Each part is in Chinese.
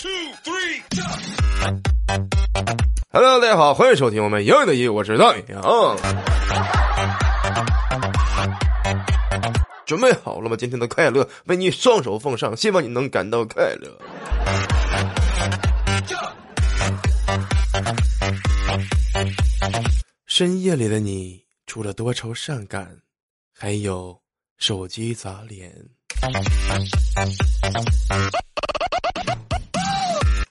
Two three，Hello，大家好，欢迎收听我们永远的音乐，我是大宇啊。准备好了吗？今天的快乐为你双手奉上，希望你能感到快乐。深夜里的你，除了多愁善感，还有手机砸脸。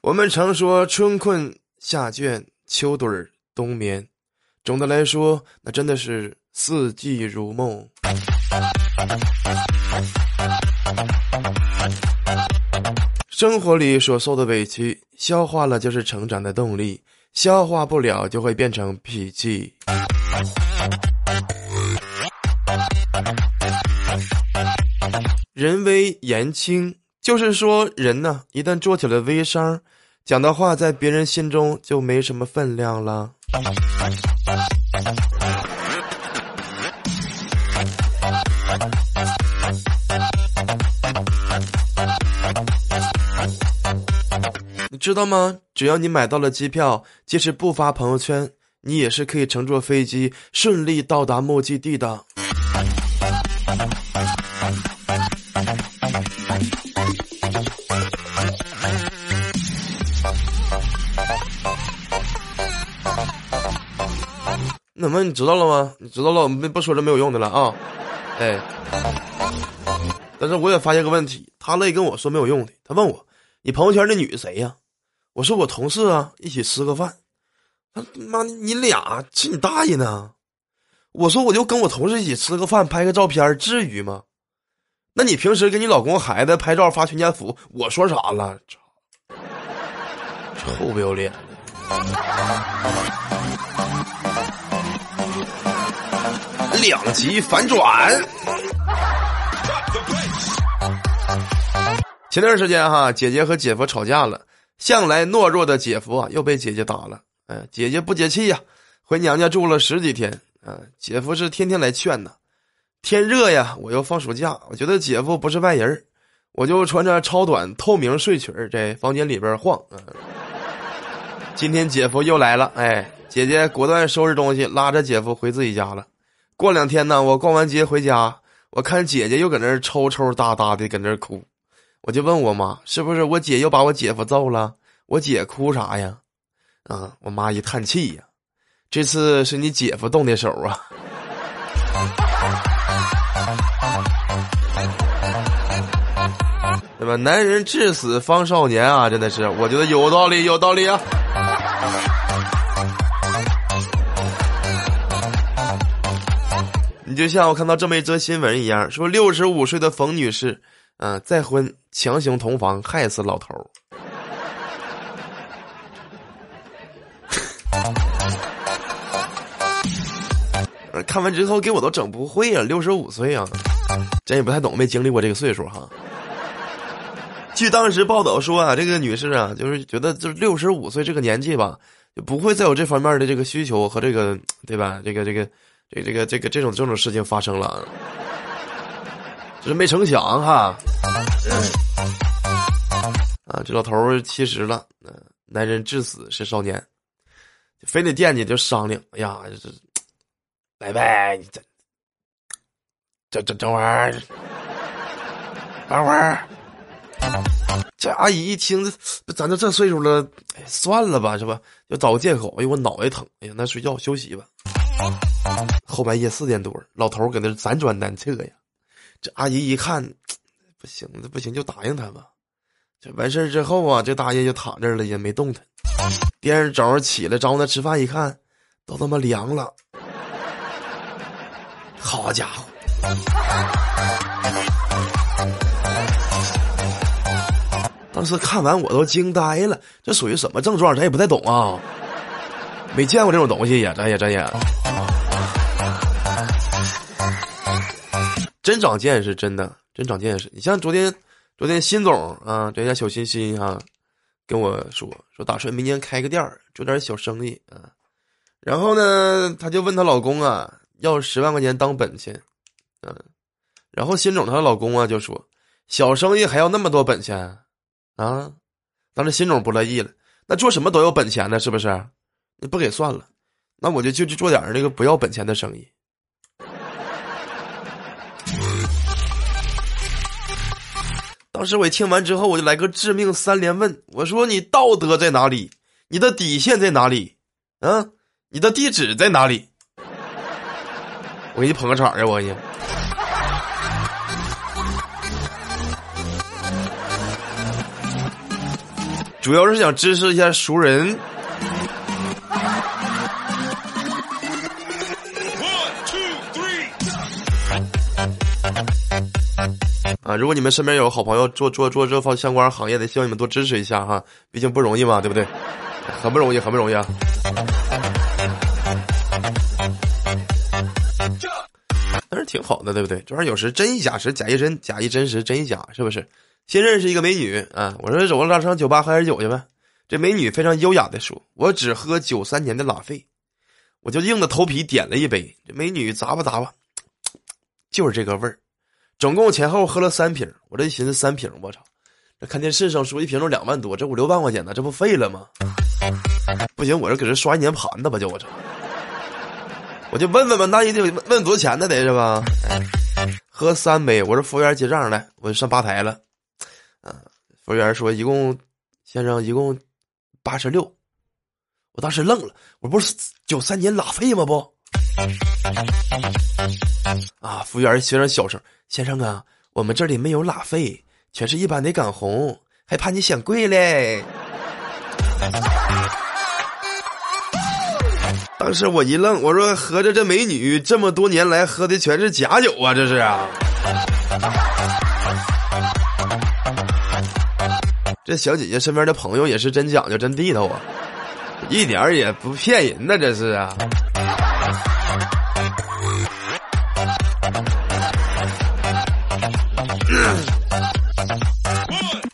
我们常说春困夏倦，秋盹冬眠，总的来说，那真的是四季如梦。生活里所受的委屈，消化了就是成长的动力。消化不了就会变成脾气。人微言轻，就是说人呢，一旦做起了微商，讲的话在别人心中就没什么分量了。你知道吗？只要你买到了机票，即使不发朋友圈，你也是可以乘坐飞机顺利到达目的地的。那么你知道了吗？你知道了，我们不说这没有用的了啊！哎，但是我也发现个问题，他乐意跟我说没有用的。他问我：“你朋友圈那女的谁呀？”我说我同事啊，一起吃个饭。他妈，你俩去你大爷呢！我说我就跟我同事一起吃个饭，拍个照片，至于吗？那你平时给你老公孩子拍照发全家福，我说啥了？臭不要脸的！两极反转。前段时间哈，姐姐和姐夫吵架了。向来懦弱的姐夫啊，又被姐姐打了。哎，姐姐不解气呀，回娘家住了十几天。啊，姐夫是天天来劝呢。天热呀，我又放暑假，我觉得姐夫不是外人我就穿着超短透明睡裙在房间里边晃。今天姐夫又来了，哎，姐姐果断收拾东西，拉着姐夫回自己家了。过两天呢，我逛完街回家，我看姐姐又搁那抽抽搭搭的搁那哭。我就问我妈，是不是我姐又把我姐夫揍了？我姐哭啥呀？啊！我妈一叹气呀，这次是你姐夫动的手啊。对吧？男人至死方少年啊，真的是，我觉得有道理，有道理啊。就像我看到这么一则新闻一样，说六十五岁的冯女士。嗯，再婚强行同房害死老头。看完之后给我都整不会啊！六十五岁啊，咱也不太懂，没经历过这个岁数哈。据当时报道说啊，这个女士啊，就是觉得就六十五岁这个年纪吧，就不会再有这方面的这个需求和这个对吧？这个这个这这个这个这种这种事情发生了。就是没成想哈，啊，这老头七十了，男人至死是少年，非得惦记就商量，哎呀，这拜拜，你这这这玩意儿，等会儿，这阿姨一听，这咱都这岁数了，哎算了吧，是吧？就找个借口，哎呦，我脑袋疼，哎呀，那睡觉休息吧。后半夜四点多，老头搁那辗转难测呀。这阿姨一看，不行，这不行，就答应他吧。这完事儿之后啊，这大爷就躺这儿了，也没动弹。第二早上起来招呼他吃饭，一看，都他妈凉了。好家伙！当时看完我都惊呆了，这属于什么症状？咱也不太懂啊，没见过这种东西呀，咱也咱也。真长见识，真的真长见识。你像昨天，昨天新总啊，这家小欣欣啊，跟我说说打算明年开个店儿，做点小生意啊。然后呢，她就问她老公啊，要十万块钱当本钱，嗯。然后新总她老公啊就说，小生意还要那么多本钱啊？当时心中不乐意了。那做什么都有本钱的，是不是？你不给算了，那我就就去做点那个不要本钱的生意。当时我一听完之后，我就来个致命三连问：我说你道德在哪里？你的底线在哪里？啊，你的地址在哪里？我给你捧个场啊！我给你。主要是想支持一下熟人。啊，如果你们身边有好朋友做做做这方相关行业的，希望你们多支持一下哈，毕竟不容易嘛，对不对？很不容易，很不容易啊。但是挺好的，对不对？这玩意儿有时真亦假时，假亦真，假亦真实，真亦假，是不是？先认识一个美女啊，我说走了，上酒吧喝点酒去呗。这美女非常优雅的说：“我只喝九三年的拉菲。”我就硬着头皮点了一杯。这美女咂吧咂吧，就是这个味儿。总共前后喝了三瓶。我这一寻思，三瓶，我操！这看电视上说一瓶都两万多，这五六万块钱呢，这不废了吗？不行，我这搁这刷一年盘子吧，就我操！我就问问吧，那也得问问多少钱呢？得是吧？喝三杯，我说服务员结账来，我就上吧台了。服务员说：“一共，先生一共八十六。”我当时愣了，我不是九三年拉菲吗？不，啊！服务员学着小声：“先生啊，我们这里没有拉菲，全是一般的港红，还怕你嫌贵嘞。”当时我一愣，我说：“合着这美女这么多年来喝的全是假酒啊？这是啊？”这小姐姐身边的朋友也是真讲究、真地道啊，一点儿也不骗人呢，这是啊。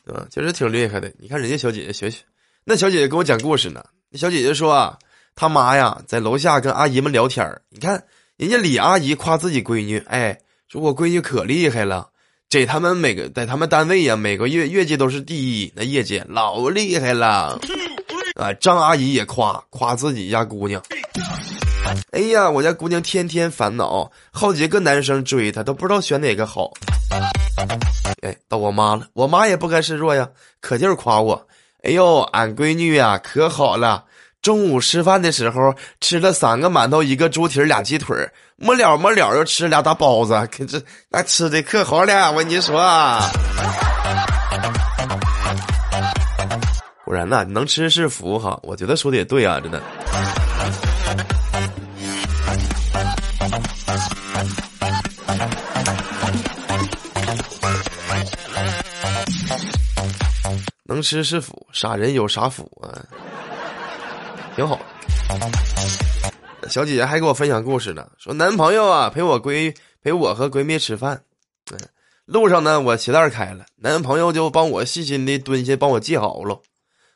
嗯，确实挺厉害的。你看人家小姐姐学学，那小姐姐跟我讲故事呢。那小姐姐说啊，她妈呀在楼下跟阿姨们聊天你看人家李阿姨夸自己闺女，哎，说我闺女可厉害了。这他们每个在他们单位呀，每个月业绩都是第一，那业绩老厉害了。啊，张阿姨也夸夸自己家姑娘。哎呀，我家姑娘天天烦恼，好几个男生追她，都不知道选哪个好。哎，到我妈了，我妈也不甘示弱呀，可劲儿夸我。哎呦，俺闺女呀，可好了。中午吃饭的时候吃了三个馒头，一个猪蹄俩鸡腿末了末了又吃俩大包子，可这那吃的可好了，我跟你说。果然呐，能吃是福哈，我觉得说的也对啊，真的。能吃是福，傻人有傻福啊？挺好，小姐姐还给我分享故事呢，说男朋友啊陪我闺陪我和闺蜜吃饭，嗯，路上呢我鞋带开了，男朋友就帮我细心的蹲下帮我系好了，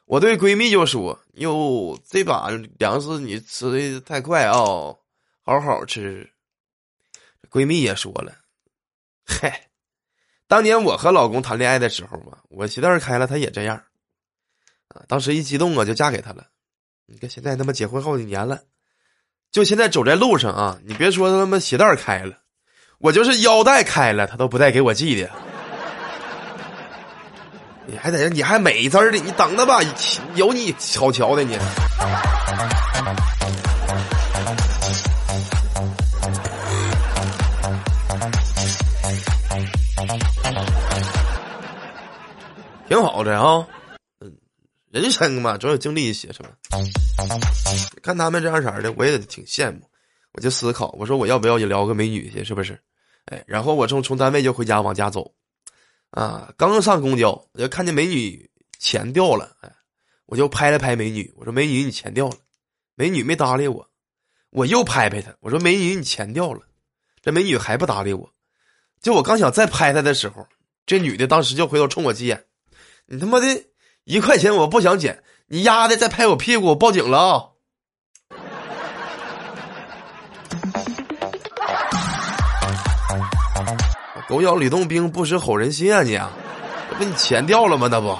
我对闺蜜就说哟这把粮食你吃的太快啊，好好吃。闺蜜也说了，嗨，当年我和老公谈恋爱的时候嘛，我鞋带开了他也这样，啊，当时一激动啊就嫁给他了。你看现在他妈结婚好几年了，就现在走在路上啊，你别说他妈鞋带开了，我就是腰带开了，他都不带给我系的。你还在这，你还美滋的，你等着吧，有你好瞧的你。挺好的啊。嗯人生嘛，总有经历一些，是吧？看他们这样式的，我也挺羡慕。我就思考，我说我要不要也撩个美女去，是不是？哎，然后我从从单位就回家往家走，啊，刚上公交，我就看见美女钱掉了，哎，我就拍了拍美女，我说美女你钱掉了，美女没搭理我，我又拍拍她，我说美女你钱掉了，这美女还不搭理我，就我刚想再拍她的时候，这女的当时就回头冲我急眼，你他妈的一块钱我不想捡你丫的再拍我屁股我报警了啊！狗咬吕洞宾不识好人心啊你啊那你钱掉了吗？那不。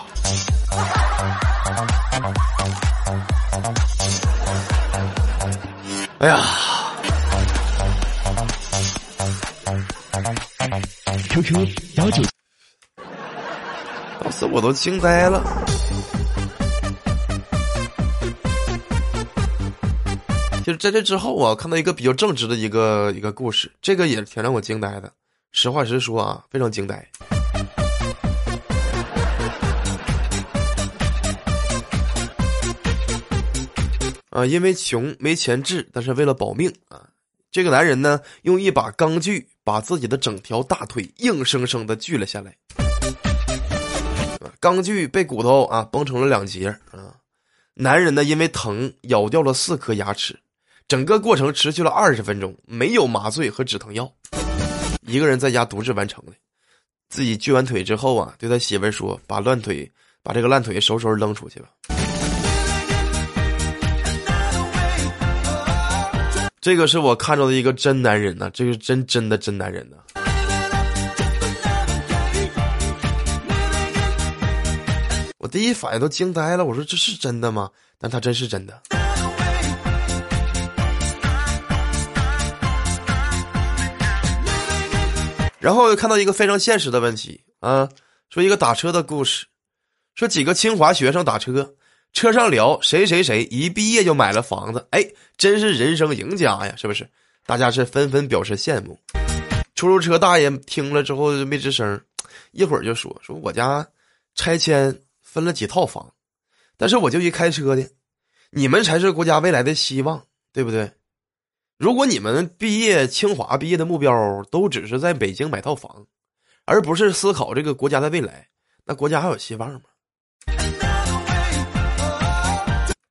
哎呀 qq 幺九当时我都惊呆了。就是在这之后啊，看到一个比较正直的一个一个故事，这个也挺让我惊呆的。实话实说啊，非常惊呆。啊，因为穷没钱治，但是为了保命啊，这个男人呢，用一把钢锯把自己的整条大腿硬生生的锯了下来。钢锯被骨头啊崩成了两截啊，男人呢因为疼咬掉了四颗牙齿。整个过程持续了二十分钟，没有麻醉和止疼药，一个人在家独自完成的。自己锯完腿之后啊，对他媳妇说：“把乱腿，把这个烂腿收拾收拾扔出去吧。”这个是我看到的一个真男人呐，这是真真的真男人呐。我第一反应都惊呆了，我说这是真的吗？但他真是真的。然后又看到一个非常现实的问题啊，说一个打车的故事，说几个清华学生打车，车上聊谁谁谁一毕业就买了房子，哎，真是人生赢家呀，是不是？大家是纷纷表示羡慕。出租车大爷听了之后就没吱声，一会儿就说说我家拆迁分了几套房，但是我就一开车的，你们才是国家未来的希望，对不对？如果你们毕业清华毕业的目标都只是在北京买套房，而不是思考这个国家的未来，那国家还有希望吗？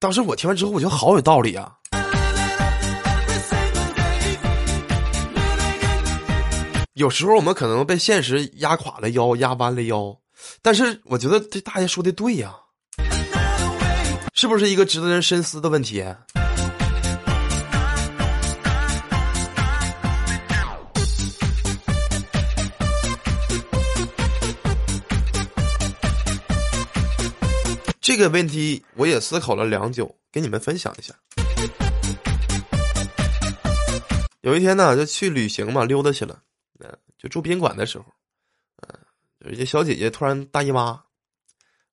当时我听完之后，我觉得好有道理啊。有时候我们可能被现实压垮了腰，压弯了腰，但是我觉得这大爷说的对呀，是不是一个值得人深思的问题？这个问题我也思考了良久，给你们分享一下。有一天呢，就去旅行嘛，溜达去了，嗯，就住宾馆的时候，有些小姐姐突然大姨妈，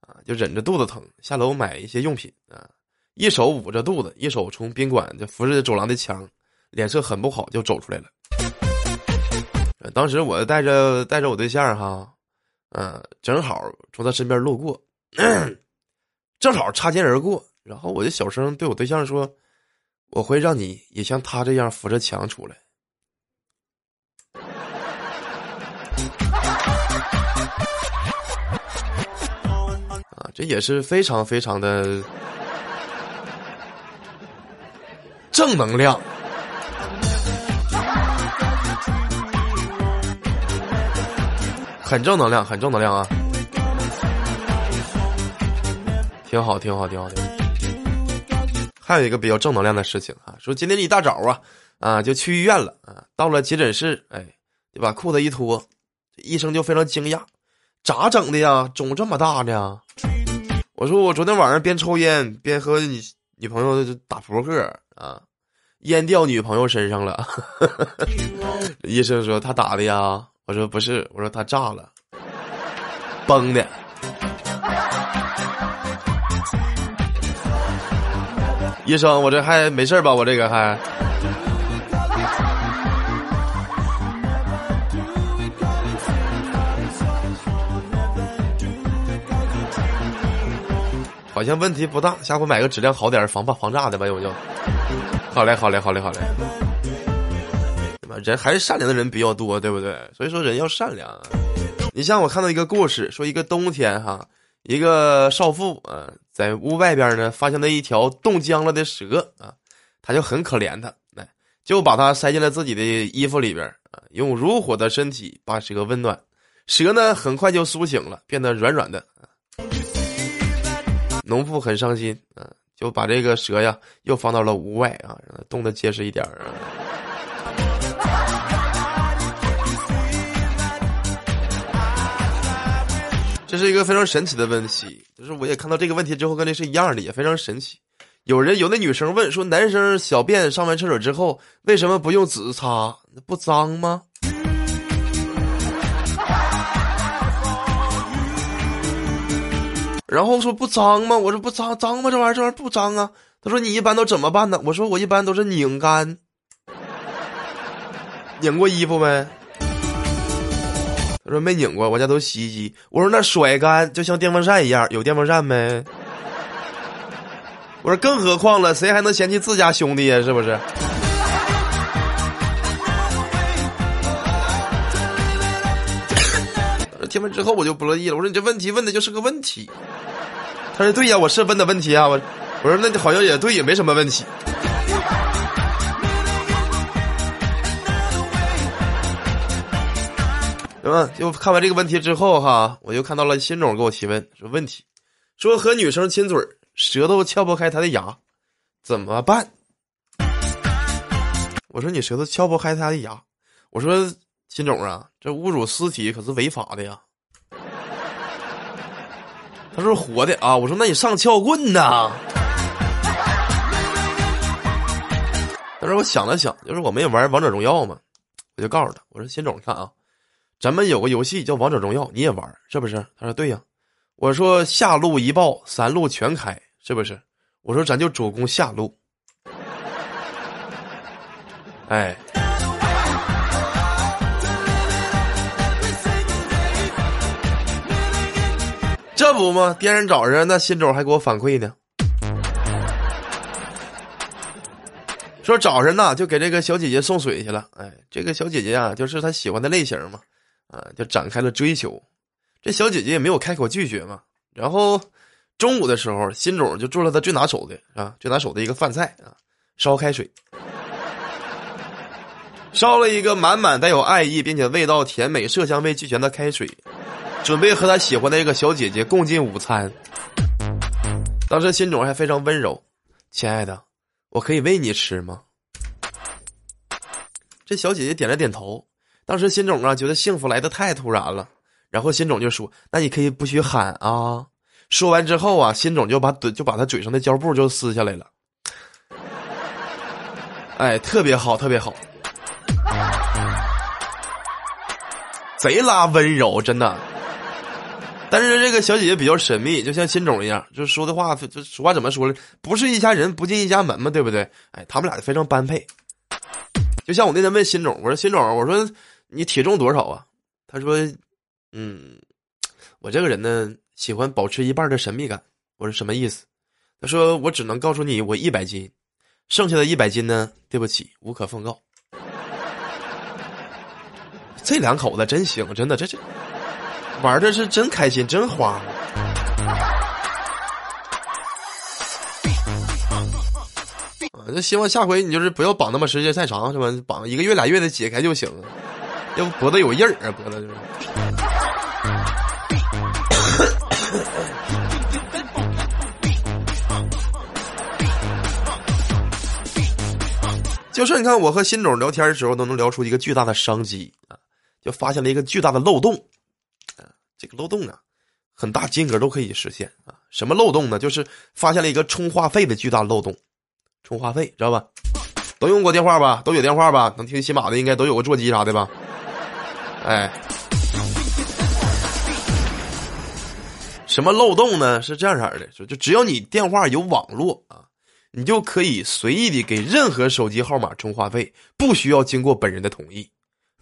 啊，就忍着肚子疼下楼买一些用品啊，一手捂着肚子，一手从宾馆就扶着走廊的墙，脸色很不好就走出来了。当时我带着带着我对象哈，嗯，正好从他身边路过。正好擦肩而过，然后我就小声对我对象说：“我会让你也像他这样扶着墙出来。” 啊，这也是非常非常的正能量，很正能量，很正能量啊！挺好，挺好，挺好，挺好。还有一个比较正能量的事情啊，说今天一大早啊，啊就去医院了啊，到了急诊室，哎，就把裤子一脱，医生就非常惊讶，咋整的呀？肿这么大呢？我说我昨天晚上边抽烟边和你女朋友打扑克啊，烟掉女朋友身上了。医生说他打的呀，我说不是，我说他炸了，崩的。医生，我这还没事吧？我这个还，好像问题不大。下回买个质量好点、防爆防炸的吧，我就。好嘞，好嘞，好嘞，好嘞。对吧？人还是善良的人比较多，对不对？所以说人要善良。你像我看到一个故事，说一个冬天哈。一个少妇啊，在屋外边呢，发现了一条冻僵了的蛇啊，他就很可怜它，来就把它塞进了自己的衣服里边啊，用如火的身体把蛇温暖，蛇呢很快就苏醒了，变得软软的啊。农妇很伤心啊，就把这个蛇呀又放到了屋外啊，让它冻得结实一点啊。这是一个非常神奇的问题，就是我也看到这个问题之后，跟这是一样的，也非常神奇。有人有那女生问说，男生小便上完厕所之后，为什么不用纸擦？不脏吗？然后说不脏吗？我说不脏，脏吗？这玩意儿，这玩意儿不脏啊。他说你一般都怎么办呢？我说我一般都是拧干。拧过衣服没？他说没拧过，我家都洗衣机。我说那甩干就像电风扇一样，有电风扇没？我说更何况了，谁还能嫌弃自家兄弟呀？是不是？听完之后我就不乐意了，我说你这问题问的就是个问题。他说对呀，我是问的问题啊。我我说那你好像也对，也没什么问题。对吧？就看完这个问题之后哈，我就看到了新总给我提问，说问题，说和女生亲嘴舌头撬不开她的牙，怎么办？我说你舌头撬不开她的牙，我说新总啊，这侮辱尸体可是违法的呀。他说活的啊，我说那你上撬棍呐。但是我想了想，就是我们也玩王者荣耀嘛，我就告诉他，我说新总你看啊。咱们有个游戏叫《王者荣耀》，你也玩是不是？他说对呀。我说下路一爆，三路全开，是不是？我说咱就主攻下路。哎，这不吗？第二天早上，那新总还给我反馈呢，说早上呢就给这个小姐姐送水去了。哎，这个小姐姐啊，就是他喜欢的类型嘛。啊，就展开了追求，这小姐姐也没有开口拒绝嘛。然后中午的时候，新总就做了他最拿手的啊，最拿手的一个饭菜啊，烧开水，烧了一个满满带有爱意并且味道甜美、色香味俱全的开水，准备和他喜欢的一个小姐姐共进午餐。当时新总还非常温柔：“亲爱的，我可以喂你吃吗？”这小姐姐点了点头。当时新总啊，觉得幸福来的太突然了，然后新总就说：“那你可以不许喊啊。”说完之后啊，新总就把嘴就把他嘴上的胶布就撕下来了。哎，特别好，特别好，贼拉温柔，真的。但是这个小姐姐比较神秘，就像新总一样，就说的话，就俗话怎么说呢？不是一家人不进一家门嘛，对不对？哎，他们俩非常般配。就像我那天问新总，我说：“新总，我说。”你体重多少啊？他说：“嗯，我这个人呢，喜欢保持一半的神秘感。”我说：“什么意思？”他说：“我只能告诉你，我一百斤，剩下的一百斤呢，对不起，无可奉告。”这两口子真行，真的，这这玩的是真开心，真花。啊，就希望下回你就是不要绑那么时间太长，是吧？绑一个月俩月的解开就行了。要不脖子有印儿啊，脖子就是。就是你看，我和新总聊天的时候，都能聊出一个巨大的商机啊，就发现了一个巨大的漏洞。这个漏洞啊，很大金额都可以实现啊。什么漏洞呢？就是发现了一个充话费的巨大漏洞，充话费知道吧？都用过电话吧？都有电话吧？能听喜马的应该都有个座机啥的吧？哎，什么漏洞呢？是这样式的，就就只要你电话有网络啊，你就可以随意的给任何手机号码充话费，不需要经过本人的同意。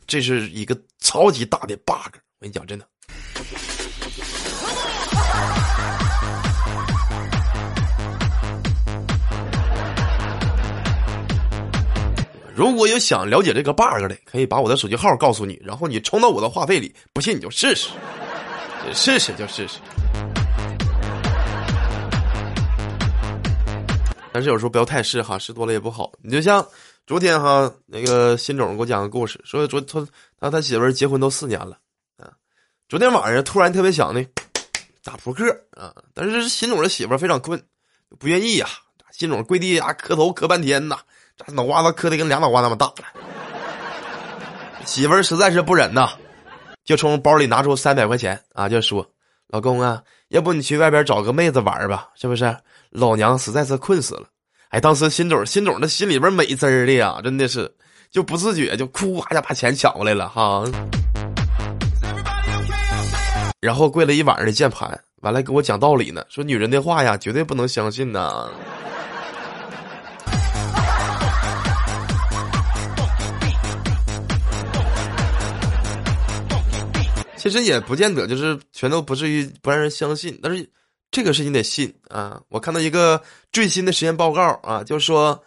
这是一个超级大的 bug，我跟你讲，真的。如果有想了解这个 bug 的，可以把我的手机号告诉你，然后你充到我的话费里。不信你就试试，试试就试试。但是有时候不要太试哈，试多了也不好。你就像昨天哈，那个新总给我讲个故事，说昨他他他媳妇结婚都四年了啊，昨天晚上突然特别想呢打扑克啊，但是新总的媳妇非常困，不愿意呀。新总跪地下磕头磕半天呐。脑瓜子磕的跟俩脑瓜那么大了，媳妇儿实在是不忍呐，就从包里拿出三百块钱啊，就说：“老公啊，要不你去外边找个妹子玩吧，是不是？老娘实在是困死了。哎，当时心总心总的心里边美滋儿的呀，真的是就不自觉就哭哇就把钱抢过来了哈。然后跪了一晚上的键盘，完了给我讲道理呢，说女人的话呀绝对不能相信呐。其实也不见得就是全都不至于不让人相信，但是这个事情得信啊！我看到一个最新的实验报告啊，就是说，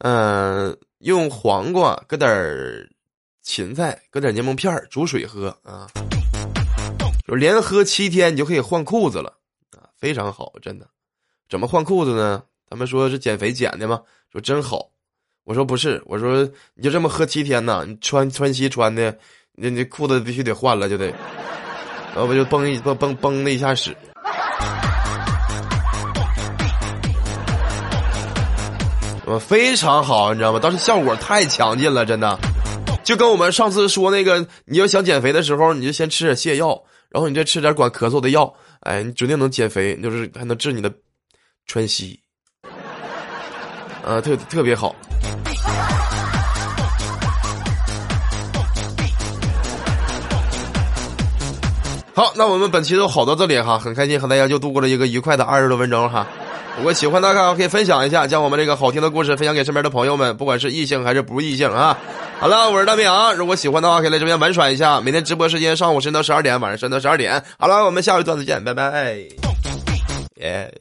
嗯，用黄瓜搁点儿芹菜，搁点柠檬片煮水喝啊，就连喝七天，你就可以换裤子了啊，非常好，真的。怎么换裤子呢？他们说是减肥减的吗？说真好。我说不是，我说你就这么喝七天呢？你穿穿西穿的。那那裤子必须得换了，就得，要不就崩一崩崩崩了一下屎。我非常好，你知道吗？当时效果太强劲了，真的，就跟我们上次说那个，你要想减肥的时候，你就先吃点泻药，然后你再吃点管咳嗽的药，哎，你指定能减肥，就是还能治你的喘息，啊，特特别好。好，那我们本期就好到这里哈，很开心和大家就度过了一个愉快的二十多分钟哈。如果喜欢的话，可以分享一下，将我们这个好听的故事分享给身边的朋友们，不管是异性还是不异性啊。好了，我是大明啊，如果喜欢的话，可以来这边玩耍一下。每天直播时间上午十点到十二点，晚上十点到十二点。好了，我们下一段再见，拜拜。耶。